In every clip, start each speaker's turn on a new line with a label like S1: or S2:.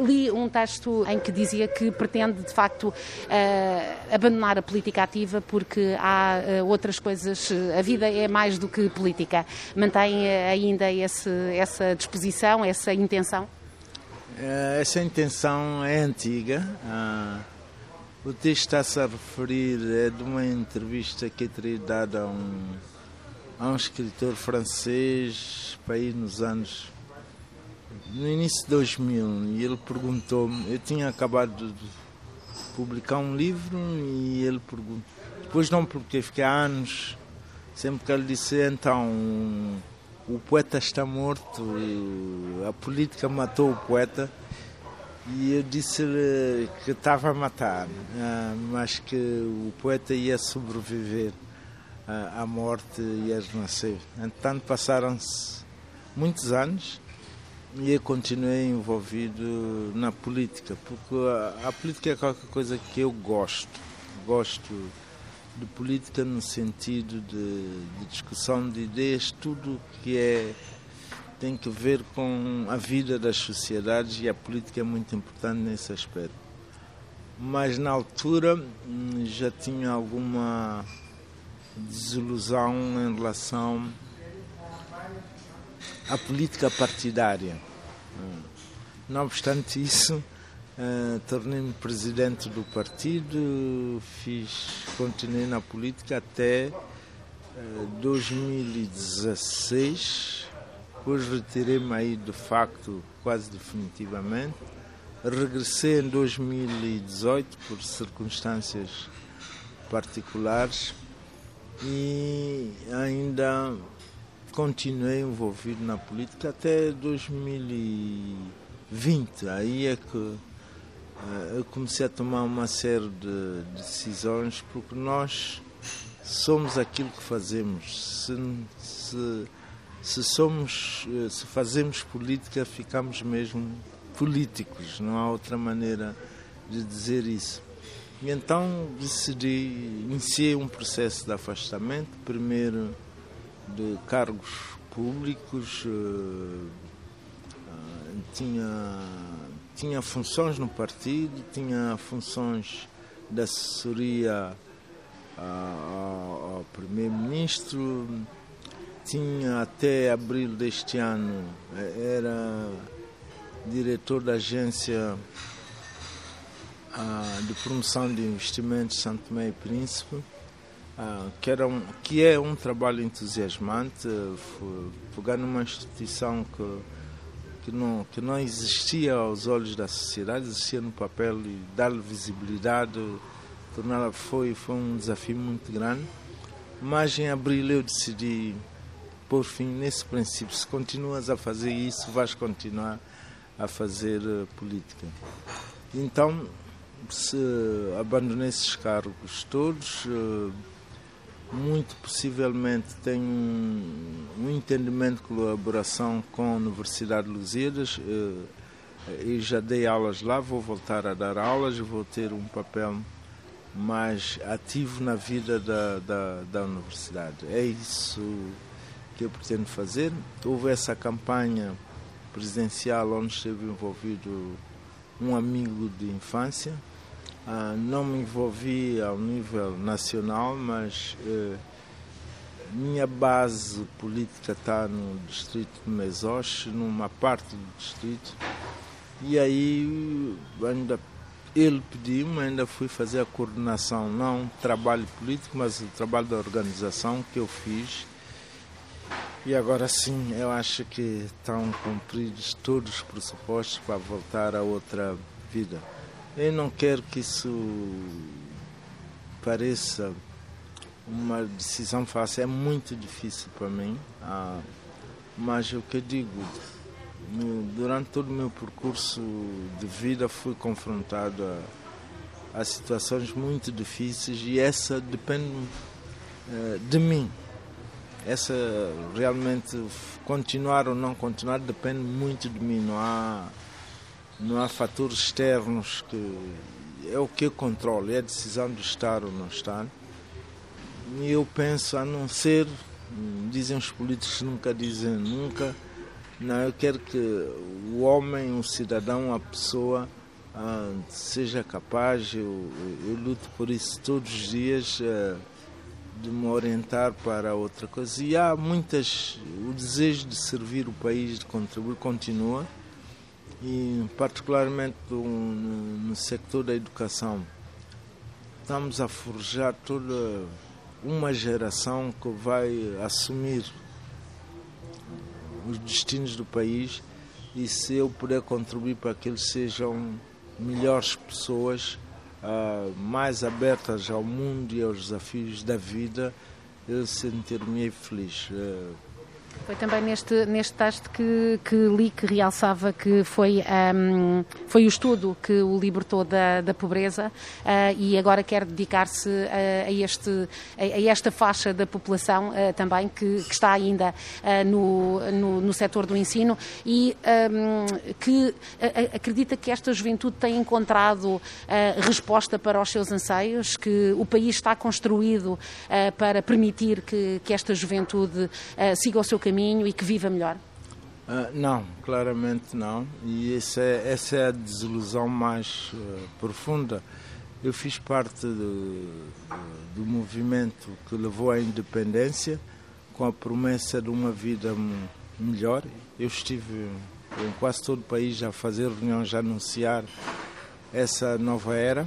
S1: li um texto em que dizia que pretende, de facto, abandonar a política ativa porque há outras coisas, a vida é mais do que política. Mantém ainda esse, essa disposição, essa intenção?
S2: Essa intenção é antiga. O texto está-se a referir é de uma entrevista que eu teria dado a um, a um escritor francês para ir nos anos no início de 2000 e ele perguntou-me, eu tinha acabado de publicar um livro e ele perguntou, depois não porque fiquei há anos, sempre que ele disse então o poeta está morto, a política matou o poeta e eu disse-lhe que estava a matar, ah, mas que o poeta ia sobreviver à morte e a renascer. Entretanto, passaram-se muitos anos e continuei envolvido na política, porque a, a política é qualquer coisa que eu gosto. Gosto de política no sentido de, de discussão de ideias, tudo que é tem que ver com a vida das sociedades e a política é muito importante nesse aspecto. Mas na altura hum, já tinha alguma desilusão em relação à política partidária. Hum. Não obstante isso, uh, tornei-me presidente do partido, fiz, continuei na política até uh, 2016 depois retirei-me aí de facto quase definitivamente. Regressei em 2018 por circunstâncias particulares e ainda continuei envolvido na política até 2020. Aí é que uh, eu comecei a tomar uma série de decisões porque nós somos aquilo que fazemos. Se, se se somos, eh, se fazemos política, ficamos mesmo políticos, não há outra maneira de dizer isso. E então decidi, iniciei um processo de afastamento, primeiro de cargos públicos, eh, ah, tinha, tinha funções no partido, tinha funções de assessoria ao primeiro-ministro, tinha até abril deste ano, eh, era diretor da agência ah, de promoção de investimentos Santo e Príncipe, ah, que, era um, que é um trabalho entusiasmante, pegar numa instituição que, que, não, que não existia aos olhos da sociedade, existia no papel e dar-lhe visibilidade, torná-la foi, foi um desafio muito grande. Mas em abril eu decidi por fim nesse princípio. Se continuas a fazer isso, vais continuar a fazer uh, política. Então, abandonei esses cargos todos, uh, muito possivelmente tenho um, um, entendimento de colaboração com a Universidade de Lusíadas. Eu já dei aulas lá, vou voltar a dar aulas, vou ter um papel mais ativo na vida da, da, da universidade. É isso que eu pretendo fazer. Houve essa campanha presidencial onde esteve envolvido um amigo de infância. Ah, não me envolvi ao nível nacional, mas eh, minha base política está no distrito de Mesoche, numa parte do distrito. E aí ainda ele pediu-me, ainda fui fazer a coordenação, não trabalho político, mas o trabalho da organização que eu fiz e agora sim, eu acho que estão cumpridos todos os pressupostos para voltar a outra vida. Eu não quero que isso pareça uma decisão fácil, é muito difícil para mim, ah, mas o que eu digo, durante todo o meu percurso de vida fui confrontado a, a situações muito difíceis e essa depende uh, de mim. Essa realmente continuar ou não continuar depende muito de mim. Não há, não há fatores externos que é o que eu controlo, é a decisão de estar ou não estar. E eu penso, a não ser, dizem os políticos nunca dizem nunca, Não, eu quero que o homem, o cidadão, a pessoa ah, seja capaz, eu, eu, luto por isso todos os dias, ah, de me orientar para outra coisa. E há muitas, o desejo de servir o país, de contribuir, continua, e particularmente no, sector da educação. Estamos a forjar toda uma geração que vai assumir os destinos do país e se eu puder contribuir para que eles sejam melhores pessoas, uh, mais abertas ao mundo e aos desafios da vida, eu sentir-me feliz.
S1: Foi também neste, neste texto que, que li que realçava que foi, um, foi o estudo que o libertou da, da pobreza uh, e agora quer dedicar-se a, a, este, a, a, esta faixa da população uh, também que, que, está ainda uh, no, no, no setor do ensino e um, que acredita que esta juventude tem encontrado resposta para os seus anseios, que o país está construído para permitir que, que esta juventude siga o seu caminho e que viva melhor?
S2: Uh, não, claramente não. E essa é, essa é a desilusão mais uh, profunda. Eu fiz parte do, do movimento que levou à independência com a promessa de uma vida melhor. Eu estive em quase todo o país a fazer reuniões, a anunciar essa nova era.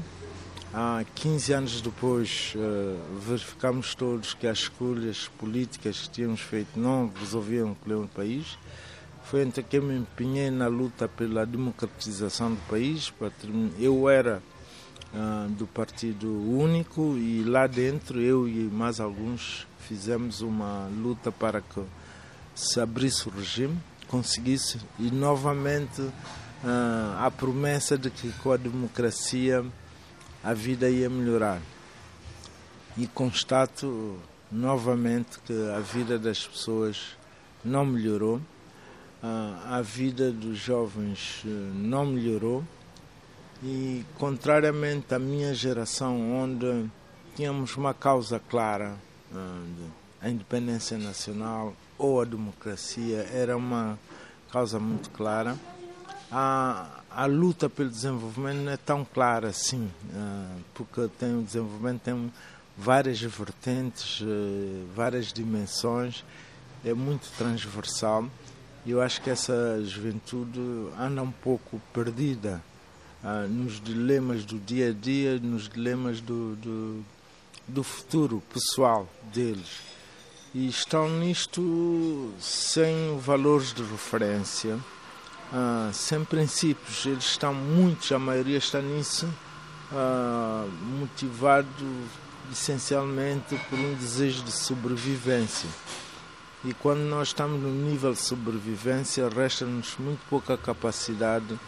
S2: Há 15 anos depois, uh, verificamos todos que as escolhas políticas que tínhamos feito não resolviam o problema do país. Foi então que me empenhei na luta pela democratização do país. Eu era uh, do Partido Único e lá dentro, eu e mais alguns, fizemos uma luta para que se abrisse o regime, conseguisse e novamente uh, a promessa de que com a democracia a vida ia melhorar. E constato novamente que a vida das pessoas não melhorou, a vida dos jovens eh, não melhorou e, contrariamente à minha geração, onde tínhamos uma causa clara, eh, a independência nacional ou a democracia, era uma causa muito clara. A, a luta pelo desenvolvimento não é tão clara assim, ah, porque tem o desenvolvimento tem várias vertentes, ah, várias dimensões, é muito transversal. E eu acho que essa juventude anda um pouco perdida ah, nos dilemas do dia a dia, nos dilemas do, do, do futuro pessoal deles. E estão nisto sem valores de referência ah, sem princípios. Eles estão, muitos, a maioria está nisso, ah, motivado essencialmente por um desejo de sobrevivência. E quando nós estamos no nível de sobrevivência, resta-nos muito pouca capacidade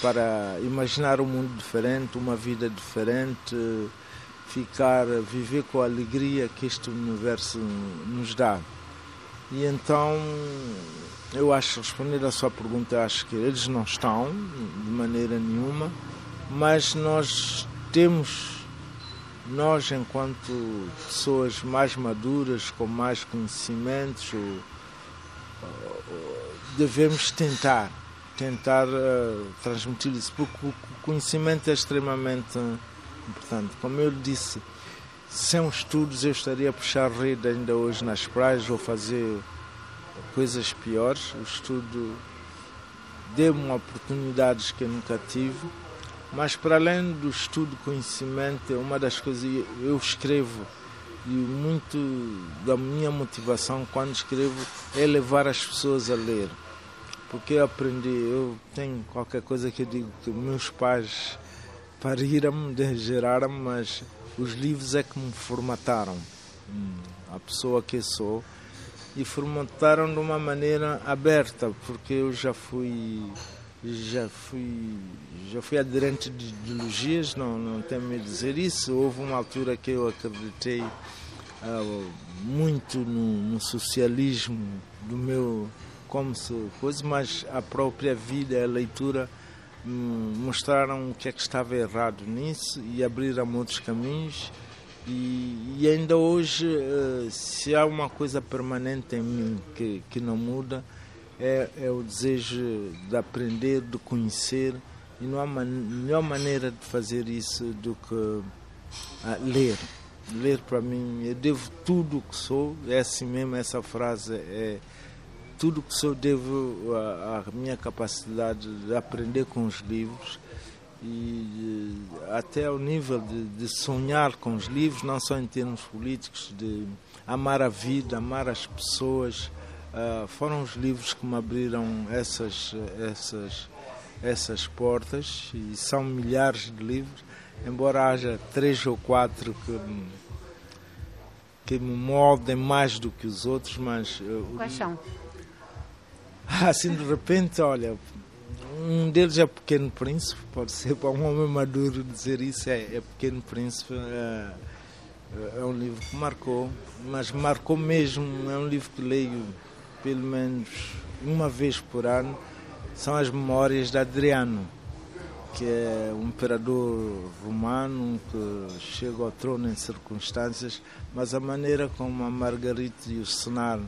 S2: para imaginar um mundo diferente, uma vida diferente, ficar, viver com a alegria que este universo nos dá. E então eu acho, responder à sua pergunta, acho que eles não estão de maneira nenhuma, mas nós temos, nós enquanto pessoas mais maduras, com mais conhecimentos, devemos tentar, tentar uh, transmitir isso, porque o conhecimento é extremamente importante. Como eu disse, sem estudos eu estaria a puxar rede ainda hoje nas praias ou fazer coisas piores. O estudo deu-me oportunidades que eu nunca tive. Mas para além do estudo, conhecimento, é uma das coisas eu escrevo e muito da minha motivação quando escrevo é levar as pessoas a ler. Porque eu aprendi, eu tenho qualquer coisa que eu digo que meus pais pariram-me, geraram-me, mas os livros é que me formataram. Hum, a pessoa que sou e formataram de uma maneira aberta, porque eu já fui já fui já fui aderente de ideologias, não não tenho medo de dizer isso. Houve uma altura que eu acreditei uh, muito no, no, socialismo do meu como se coisa, mas a própria vida, a leitura hum, mostraram o que é que estava errado nisso e abriram outros caminhos e, e, ainda hoje, eh, se há uma coisa permanente em mim que, que não muda, é, é o desejo de aprender, de conhecer, e não há man melhor maneira de fazer isso do que uh, ler. Ler para mim, eu devo tudo o que sou, é assim mesmo essa frase, é tudo o que sou devo à minha capacidade de aprender com os livros e até ao nível de, de, sonhar com os livros, não só em termos políticos, de amar a vida, amar as pessoas. Uh, foram os livros que me abriram essas, essas, essas portas e são milhares de livros, embora haja três ou quatro que, que me moldem mais do que os outros, mas...
S1: Uh, Quais são?
S2: Assim, de repente, olha, um deles é Pequeno Príncipe, pode ser para um homem maduro dizer isso, é, é Pequeno Príncipe. É, é, um livro que marcou, mas marcou mesmo. É um livro que leio pelo menos uma vez por ano. São as memórias de Adriano, que é um imperador romano que chega ao trono em circunstâncias, mas a maneira como a Margarita e o Senar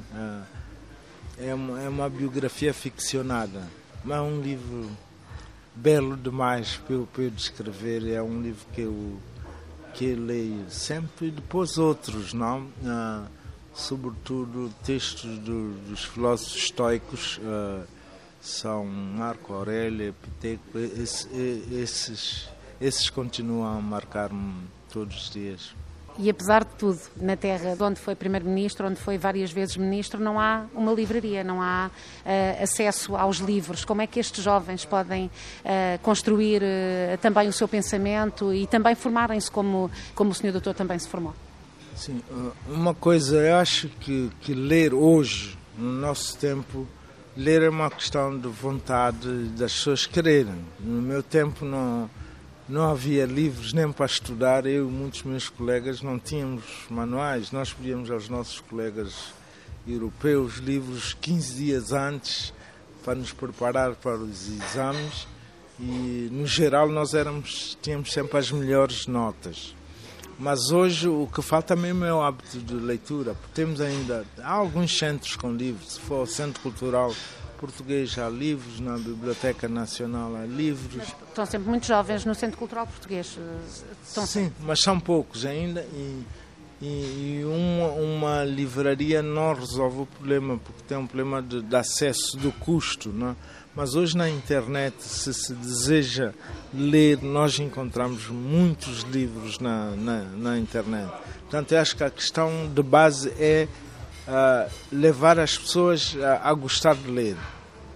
S2: é, é é uma biografia ficcionada é um livro belo demais para eu, descrever. É um livro que eu, que eu leio sempre e depois outros, não? Ah, sobretudo textos do, dos filósofos estoicos, ah, são Marco Aurélio, Epiteco, esses, esses continuam a marcar-me todos os dias.
S1: E apesar de tudo, na terra de onde foi primeiro-ministro, onde foi várias vezes ministro, não há uma livraria, não há uh, acesso aos livros. Como é que estes jovens podem uh, construir uh, também o seu pensamento e também formarem-se como, como o senhor doutor também se formou?
S2: Sim, uma coisa, eu acho que, que ler hoje, no nosso tempo, ler é uma questão de vontade das pessoas quererem. No meu tempo não não havia livros nem para estudar. Eu e muitos meus colegas não tínhamos manuais. Nós pedíamos aos nossos colegas europeus livros 15 dias antes para nos preparar para os exames e no geral nós éramos tínhamos sempre as melhores notas. Mas hoje o que falta mesmo é o hábito de leitura, temos ainda há alguns centros com livros, se for o Centro Cultural português há livros, na Biblioteca Nacional há livros. Mas
S1: estão sempre muito jovens no Centro Cultural Português. Eh,
S2: estão Sim, sempre. mas são poucos ainda e, e, e uma, uma, livraria não resolve o problema, porque tem um problema de, de acesso do custo. Não? É? Mas hoje na internet, se se deseja ler, nós encontramos muitos livros na, na, na internet. Portanto, eu acho que a questão de base é uh, levar as pessoas a, a, gostar de ler.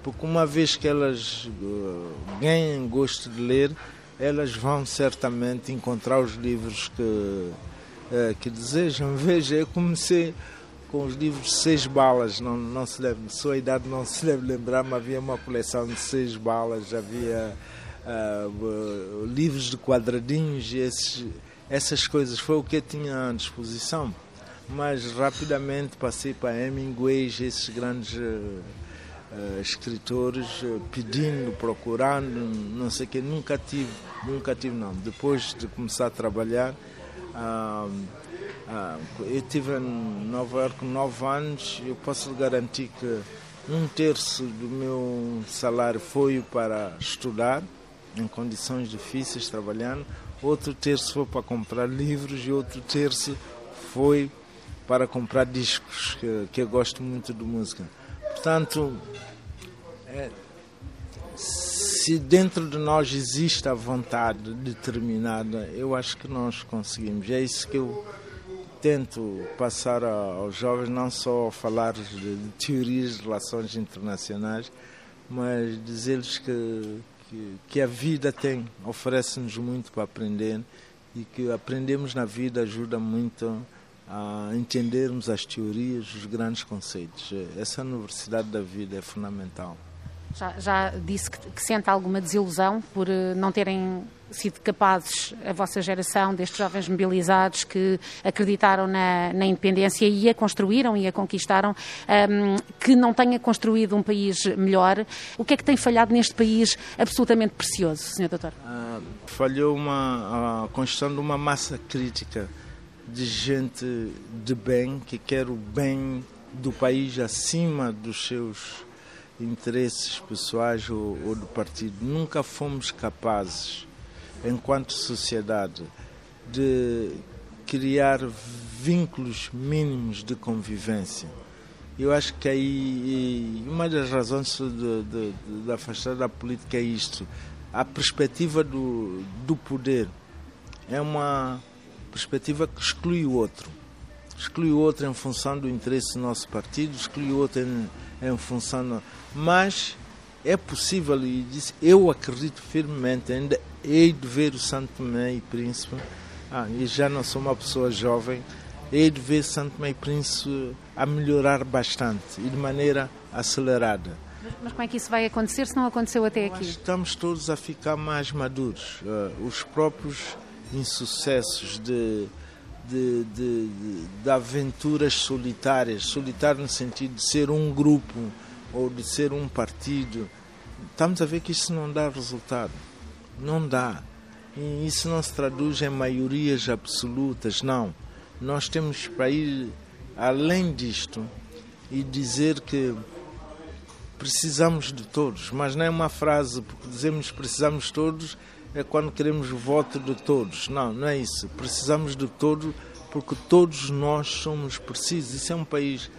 S2: Porque uma vez que elas uh, ganhem gosto de ler, elas vão certamente encontrar os livros que, uh, que desejam. Veja, eu comecei com os livros Seis Balas, não, não se deve, sua idade não se deve lembrar, mas havia uma coleção de Seis Balas, havia uh, livros de quadradinhos, esses, essas coisas, foi o que eu tinha à disposição mas rapidamente passei para Hemingway, esses grandes uh, uh, escritores, uh, pedindo, procurando, não sei o que, nunca tive, nunca tive não. Depois de começar a trabalhar, eu tive em Nova York nove anos, eu posso lhe garantir que um terço do meu salário foi para estudar, em condições difíceis, trabalhando, outro terço foi para comprar livros e outro terço foi para comprar discos, que, que eu gosto muito de música. Portanto, é, se dentro de nós existe a vontade determinada, eu acho que nós conseguimos. É isso que eu tento passar aos jovens, não só falar de, de teorias de relações internacionais, mas dizer-lhes que, que, que, a vida tem, oferece-nos muito para aprender e que aprendemos na vida ajuda muito a entendermos as teorias, os grandes conceitos. Essa universidade da vida é fundamental.
S1: Já, já disse que, que, sente alguma desilusão por uh, não terem sido capazes, a vossa geração, destes jovens mobilizados que acreditaram na, na independência e a construíram e a conquistaram, um, ehm, que não tenha construído um país melhor. O que é que tem falhado neste país absolutamente precioso, Sr. Doutor? Uh,
S2: falhou uma, a construção de uma massa crítica de gente de bem, que quer o bem do país acima dos seus interesses pessoais ou, ou do partido. Nunca fomos capazes, enquanto sociedade, de criar vínculos mínimos de convivência. Eu acho que aí uma das razões de, afastar da política é isto. A perspectiva do, do poder é uma perspectiva que exclui o outro. Exclui o outro em função do interesse do nosso partido, exclui o outro em, em função. Mas é possível, e disse, eu acredito firmemente, ainda hei de ver o Santo Tomé e Príncipe, ah, e já não sou uma pessoa jovem, hei de ver Santo Tomé e Príncipe a melhorar bastante e de maneira acelerada.
S1: Mas, mas, como é que isso vai acontecer se não aconteceu até aqui?
S2: Estamos todos a ficar mais maduros. Uh, os próprios insucessos de, de, de, de, aventuras solitárias, solitário no sentido de ser um grupo ou de ser um partido, estamos a ver que isso não dá resultado. Não dá. E isso não se traduz em maiorias absolutas, não. Nós temos para ir além disto e dizer que precisamos de todos, mas não é uma frase, porque dizemos precisamos de todos é quando queremos voto de todos. Não, não é isso. Precisamos de todos porque todos nós somos precisos. Isso é um país,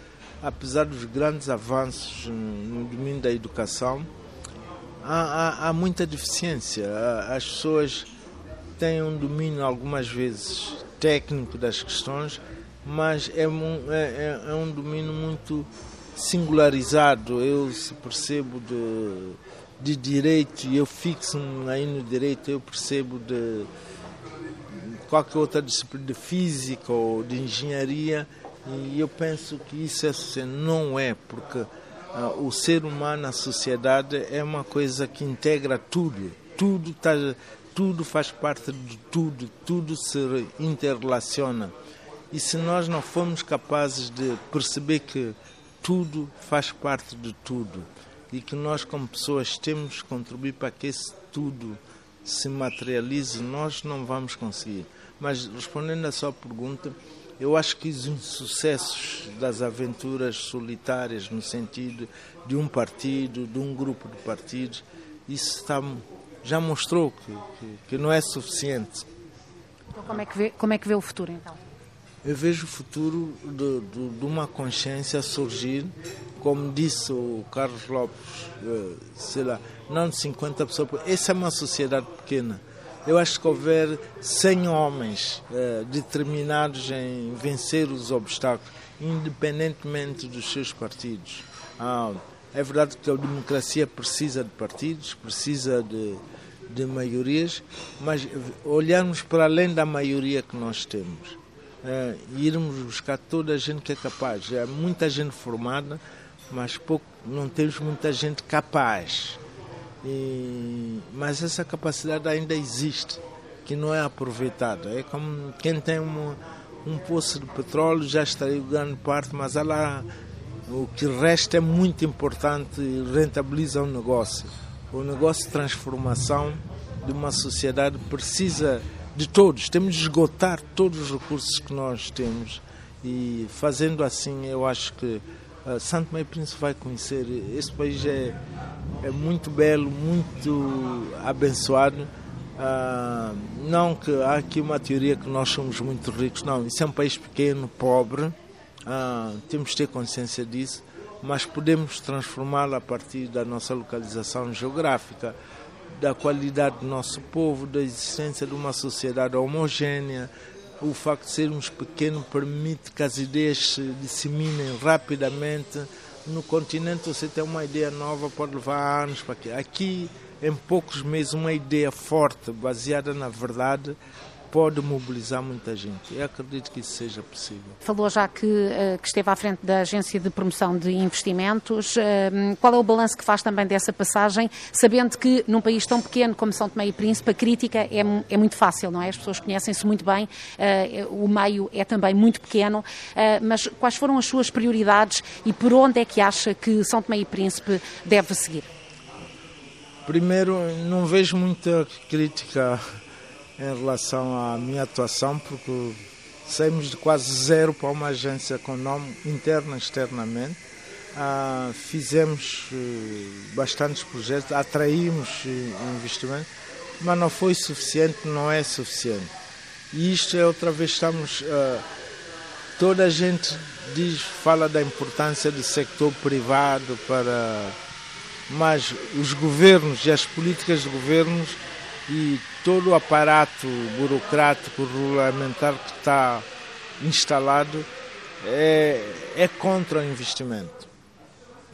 S2: apesar dos grandes avanços no domínio da educação, há, há, há muita deficiência. As pessoas têm um domínio, algumas vezes, técnico das questões, mas é é, é, é um domínio muito singularizado. Eu se percebo de de direito e eu fixo aí no direito, eu percebo de qualquer outra disciplina de física ou de engenharia e eu penso que isso é, não é, porque uh, o ser humano, a sociedade é uma coisa que integra tudo, tudo, tá, tudo faz parte de tudo, tudo se interrelaciona. E se nós não formos capazes de perceber que tudo faz parte de tudo, e que nós, como pessoas, temos que contribuir para que esse tudo se materialize, nós não vamos conseguir. Mas, respondendo à sua pergunta, eu acho que os insucessos das aventuras solitárias, no sentido de um partido, de um grupo de partidos, isso está, já mostrou que, que, que não é suficiente.
S1: Então, como é, que vê, como é que vê o futuro, então?
S2: Eu vejo o futuro de, de, de uma consciência surgir como disse o Carlos Lopes, eh, sei lá, não de 50 pessoas, essa é uma sociedade pequena. Eu acho que houver 100 homens eh, determinados em vencer os obstáculos, independentemente dos seus partidos. Ah, é verdade que a democracia precisa de partidos, precisa de, de maiorias, mas olharmos para além da maioria que nós temos. É, irmos buscar toda a gente que é capaz. É muita gente formada, mas pouco, não temos muita gente capaz. E, mas essa capacidade ainda existe, que não é aproveitada. É como quem tem uma, um poço de petróleo já estaria grande parte, mas ela, o que resta é muito importante e rentabiliza o negócio. O negócio de transformação de uma sociedade precisa de todos, temos de esgotar todos os recursos que nós temos e fazendo assim eu acho que uh, Santo Meio Príncipe vai conhecer. Este país é, é muito belo, muito abençoado. Uh, não que há aqui uma teoria que nós somos muito ricos, não. Isso é um país pequeno, pobre, uh, temos de ter consciência disso, mas podemos transformá-lo a partir da nossa localização geográfica, da qualidade do nosso povo, da existência de uma sociedade homogênea, o facto de sermos pequenos permite que as ideias se disseminem rapidamente. No continente você tem uma ideia nova, pode levar anos para aqui. Aqui, em poucos meses, uma ideia forte, baseada na verdade, pode mobilizar muita gente. Eu acredito que isso seja possível.
S1: Falou já que, eh, que esteve à frente da Agência de Promoção de Investimentos. Eh, qual é o balanço que faz também dessa passagem, sabendo que num país tão pequeno como São Tomé e Príncipe, a crítica é, é muito fácil, não é? As pessoas conhecem-se muito bem, eh, o meio é também muito pequeno, mas quais foram as suas prioridades e por onde é que acha que São Tomé e Príncipe deve seguir?
S2: Primeiro, não vejo muita crítica em relação à minha atuação, porque saímos de quase zero para uma agência com nome interna e externamente. ah, fizemos eh, bastantes projetos, atraímos eh, investimento, mas não foi suficiente, não é suficiente. E isto é outra vez estamos. Ah, toda a gente diz, fala da importância do sector privado para. Mas os governos e as políticas de governos e todo o aparato burocrático regulamentar que está instalado é, é contra o investimento.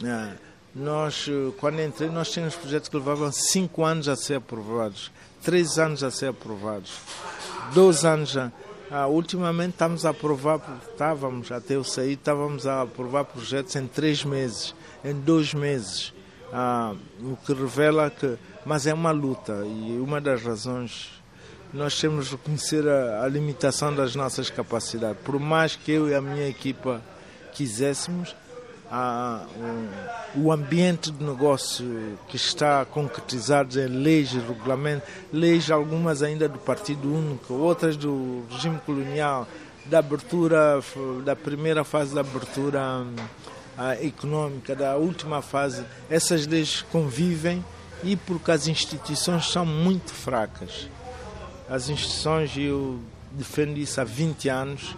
S2: É. Nós, quando entrei, nós tínhamos projetos que levavam 5 anos a ser aprovados, 3 anos a ser aprovados, 12 anos a. Ah, ultimamente estamos a aprovar, estávamos, até eu sair, estávamos a aprovar projetos em 3 meses, em 2 meses. Ah, o que revela que. Mas é uma luta e uma das razões nós temos de reconhecer a, a, limitação das nossas capacidades. Por mais que eu e a minha equipa quiséssemos, a, um, o ambiente de negócio que está concretizado em leis e regulamentos, leis algumas ainda do Partido Único, outras do regime colonial, da abertura, da primeira fase da abertura a, econômica, da última fase, essas leis convivem e porque as instituições são muito fracas. As instituições, eu defendo isso há 20 anos,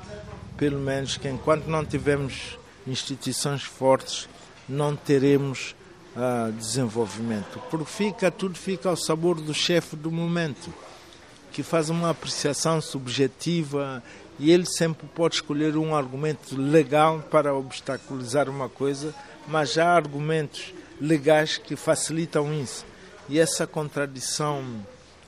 S2: pelo menos, que enquanto não tivermos instituições fortes, não teremos uh, desenvolvimento. Porque fica, tudo fica ao sabor do chefe do momento, que faz uma apreciação subjetiva e ele sempre pode escolher um argumento legal para obstaculizar uma coisa, mas há argumentos legais que facilitam isso. E essa contradição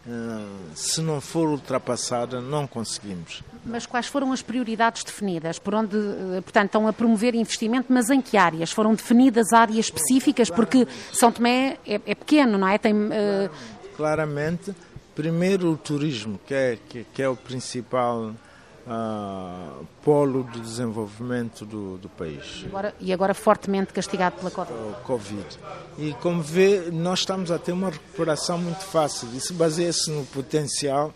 S2: ah, se não for ultrapassada, não conseguimos.
S1: Mas quais foram as prioridades definidas? Por onde, eh, portanto, estão a promover investimento, mas em que áreas? Foram definidas áreas específicas? Porque São Tomé é, é pequeno, não é? Tem, uh...
S2: Claramente, primeiro o turismo, que é, que, que é o principal uh, polo de desenvolvimento do, do país.
S1: Agora, e agora fortemente castigado pela Covid.
S2: E como vê, nós estamos a ter uma recuperação muito fácil. Isso baseia-se no potencial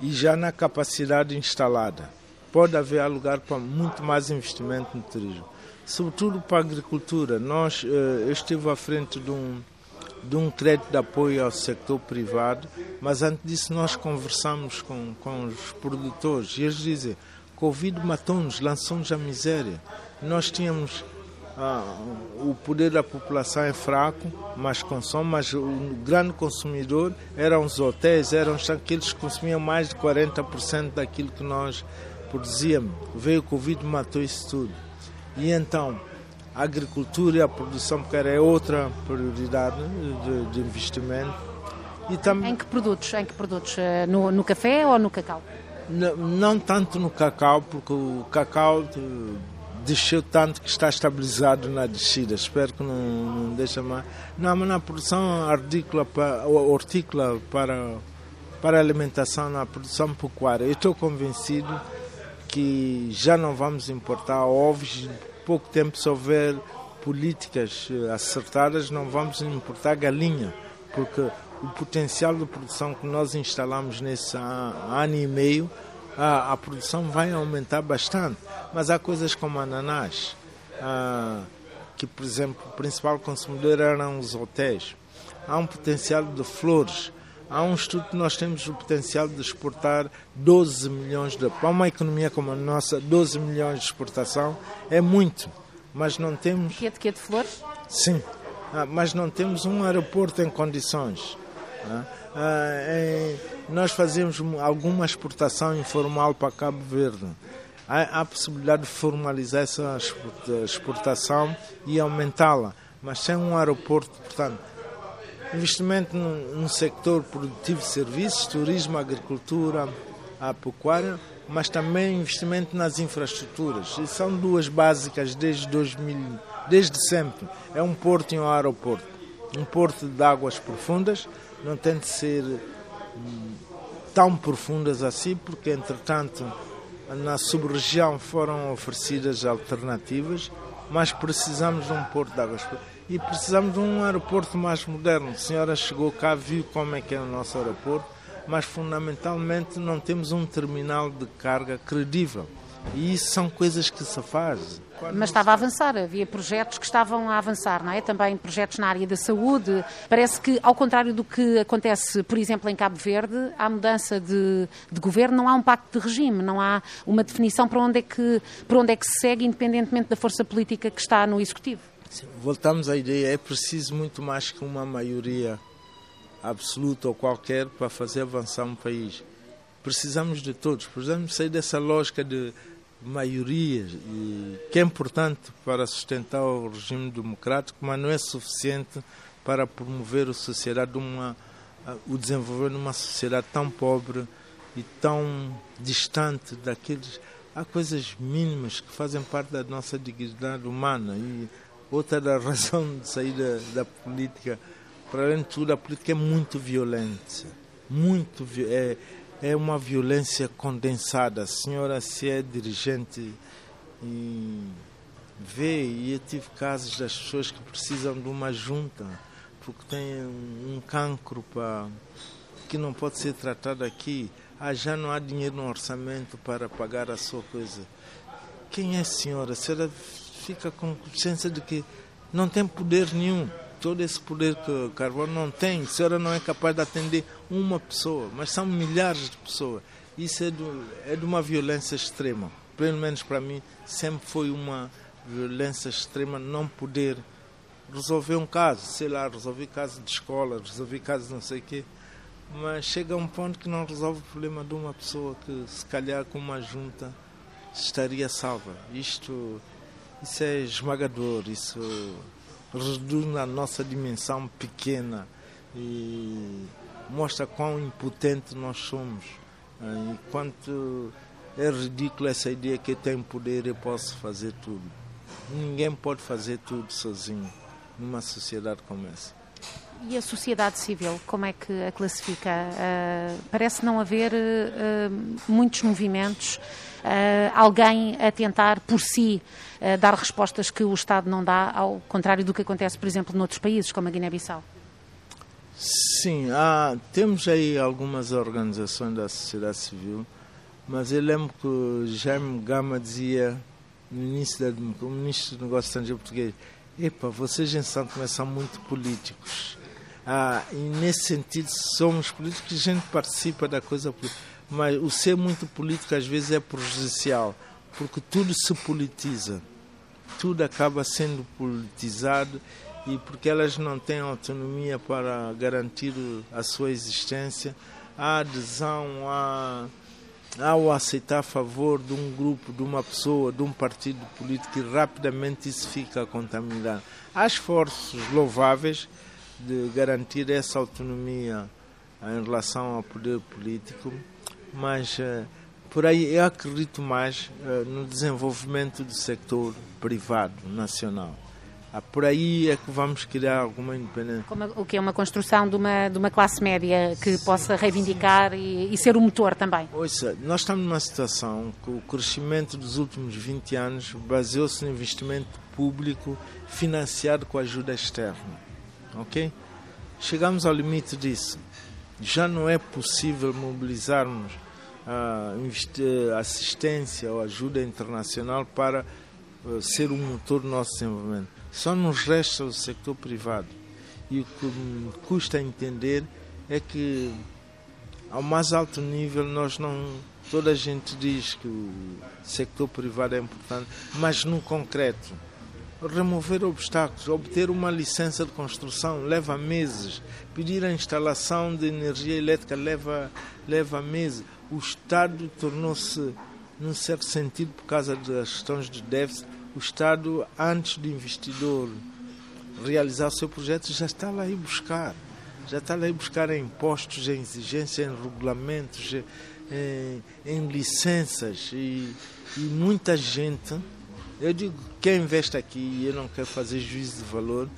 S2: e já na capacidade instalada. Pode haver lugar para muito mais investimento no turismo, sobretudo para a agricultura. Nós, eh, eu estive à frente de um de um crédito de apoio ao sector privado, mas antes disso nós conversamos com, com os produtores e eles dizem Covid matou-nos, lançou-nos à miséria. Nós tínhamos ah, o poder da população é fraco, mas consome, mas o grande consumidor eram os hotéis, eram aqueles que consumiam mais de 40% daquilo que nós produzíamos. Veio o Covid matou isso tudo. E então, a agricultura e a produção pecuária é outra prioridade de, de investimento.
S1: E tam... Em que produtos? Em que produtos? Eh, no, no café ou no cacau?
S2: Não, não, tanto no cacau, porque o cacau desceu tanto que está estabilizado na descida. Espero que não, não deixe mais. Não, mas na produção agrícola, hortícola para, para alimentação, na produção pecuária, eu estou convencido que já não vamos importar ovos pouco tempo, se houver políticas eh, acertadas, não vamos importar galinha, porque o potencial de produção que nós instalamos nesse ano e meio, a, a produção vai aumentar bastante. Mas há coisas como ananás, ah, que, por exemplo, o principal consumidor eram os hotéis. Há um potencial de flores. Há um estudo que nós temos o potencial de exportar 12 milhões de. Para uma economia como a nossa, 12 milhões de exportação é muito, mas não temos.
S1: Que é de que de flores?
S2: Sim, ah, mas não temos um aeroporto em condições. Ah, é, nós fazemos alguma exportação informal para Cabo Verde. Há, a possibilidade de formalizar essa exportação e aumentá-la, mas sem um aeroporto, portanto investimento no, no sector produtivo de serviços, turismo, agricultura, a pecuária, mas também investimento nas infraestruturas. E são duas básicas desde 2000, desde sempre. É um porto e um aeroporto. Um porto de águas profundas, não tem de ser hum, tão profundas assim, porque entretanto na sub-região foram oferecidas alternativas, mas precisamos de um porto de águas profundas e precisamos de um aeroporto mais moderno. A senhora chegou cá, viu como é que é o nosso aeroporto, mas fundamentalmente não temos um terminal de carga credível. E isso são coisas que se fazem.
S1: Mas estava a avançar, havia projetos que estavam a avançar, não é? Também projetos na área da saúde. Parece que, ao contrário do que acontece, por exemplo, em Cabo Verde, há mudança de, de governo, não há um pacto de regime, não há uma definição para onde, é que, para onde é que se segue, independentemente da força política que está no Executivo.
S2: Voltamos à ideia, é preciso muito mais que uma maioria absoluta ou qualquer para fazer avançar um país. Precisamos de todos, precisamos sair dessa lógica de maiorias, que é importante para sustentar o regime democrático, mas não é suficiente para promover a sociedade uma, o desenvolvimento de uma sociedade tão pobre e tão distante daqueles há coisas mínimas que fazem parte da nossa dignidade humana e outra da razão de sair da, da política para além de tudo a política é muito violenta muito é, é uma violência condensada. A senhora, se é dirigente e vê, e eu tive casos das pessoas que precisam de uma junta porque têm um cancro que não pode ser tratado aqui. Ah, já não há dinheiro no orçamento para pagar a sua coisa. Quem é a senhora? A senhora fica com consciência de que não tem poder nenhum todo esse poder que o Carvalho não tem. A senhora não é capaz de atender uma pessoa, mas são milhares de pessoas. Isso é, do, é de uma violência extrema. Pelo menos para mim, sempre foi uma violência extrema não poder resolver um caso. Sei lá, resolver caso de escola, resolver caso não sei o quê. Mas chega a um ponto que não resolve o problema de uma pessoa que, se calhar, com uma junta estaria salva. Isto, isso é esmagador. Isso reduz na nossa dimensão pequena e mostra quão impotente nós somos. E quanto é ridículo essa ideia que eu tenho poder e posso fazer tudo. Ninguém pode fazer tudo sozinho numa sociedade como essa.
S1: E a sociedade civil, como é que a classifica? Uh, parece não haver uh, muitos movimentos, alguém a tentar por si dar respostas que o Estado não dá, ao contrário do que acontece, por exemplo, noutros países, como a Guiné-Bissau.
S2: Sim, há, temos aí algumas organizações da sociedade civil, mas eu lembro que Jaime Gama dizia no início da o ministro do Negócio Estrangeiro português, epa, vocês em Santo Tomé são muito políticos. Ah, e nesse sentido somos políticos, a gente participa da coisa política. Mas o ser muito político às vezes é prejudicial, porque tudo se politiza. Tudo acaba sendo politizado e porque elas não têm autonomia para garantir a sua existência, a adesão a ao aceitar a favor de um grupo, de uma pessoa, de um partido político e rapidamente isso fica contaminado. Há esforços louváveis de garantir essa autonomia em relação ao poder político, mas eh, por aí eu acredito mais eh, no desenvolvimento do setor privado nacional. Ah, por aí é que vamos criar alguma independência.
S1: Como, o que é uma construção de uma, de uma classe média que Sim. possa reivindicar e, e, ser o motor também?
S2: Ouça, nós estamos numa situação que o crescimento dos últimos 20 anos baseou-se no investimento público financiado com ajuda externa ok? Chegamos ao limite disso. Já não é possível mobilizarmos assistência ou ajuda internacional para ah, ser o motor do nosso desenvolvimento. Só nos resta o sector privado. E o que me custa entender é que ao mais alto nível nós não toda a gente diz que o sector privado é importante, mas no concreto remover obstáculos, obter uma licença de construção leva meses, pedir a instalação de energia elétrica leva, leva meses. O Estado tornou-se, num certo sentido, por causa das questões de déficit, o Estado, antes do investidor realizar o seu projeto, já está lá a ir buscar. Já está lá a ir buscar em impostos, em exigências, em regulamentos, em, em licenças. E, e muita gente eu digo, quem investe aqui, e eu não quero fazer juízo de valor,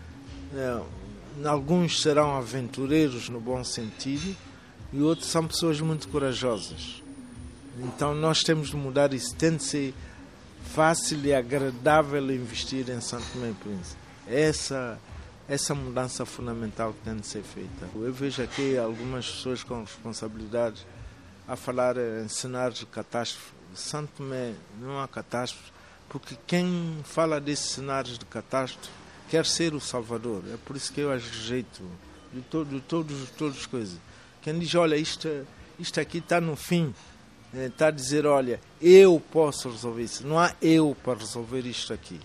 S2: é, alguns serão aventureiros no bom sentido e outros são pessoas muito corajosas. Então nós temos de mudar isso. Tem de ser fácil e agradável investir em Santo Tomé e Príncipe. Essa, essa mudança fundamental que tem de ser feita. Eu vejo aqui algumas pessoas com responsabilidades a falar em cenários de catástrofe Santo Tomé não há catástrofe, porque quem fala desses cenários de catástrofe quer ser o Salvador. É por isso que eu as rejeito de, todo, de todos, todas as coisas. Quem diz, olha, isto, isto aqui está no fim, está a dizer, olha, eu posso resolver isso. Não há eu para resolver isto aqui.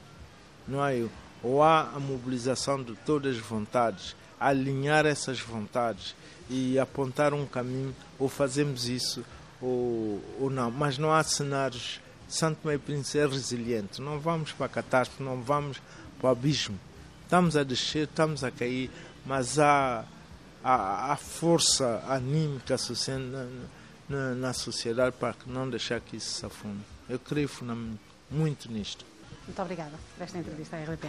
S2: Não há eu. Ou há a mobilização de todas as vontades, alinhar essas vontades e apontar um caminho, ou fazemos isso, ou, ou não. Mas não há cenários. Santo Meio Príncipe é resiliente. Não vamos para a catástrofe, não vamos para o abismo. Estamos a descer, estamos a cair, mas há a, a força anímica na, na, na, sociedade para não deixar que isso se afunde. Eu creio muito nisto.
S1: Muito obrigada por esta entrevista à RDP.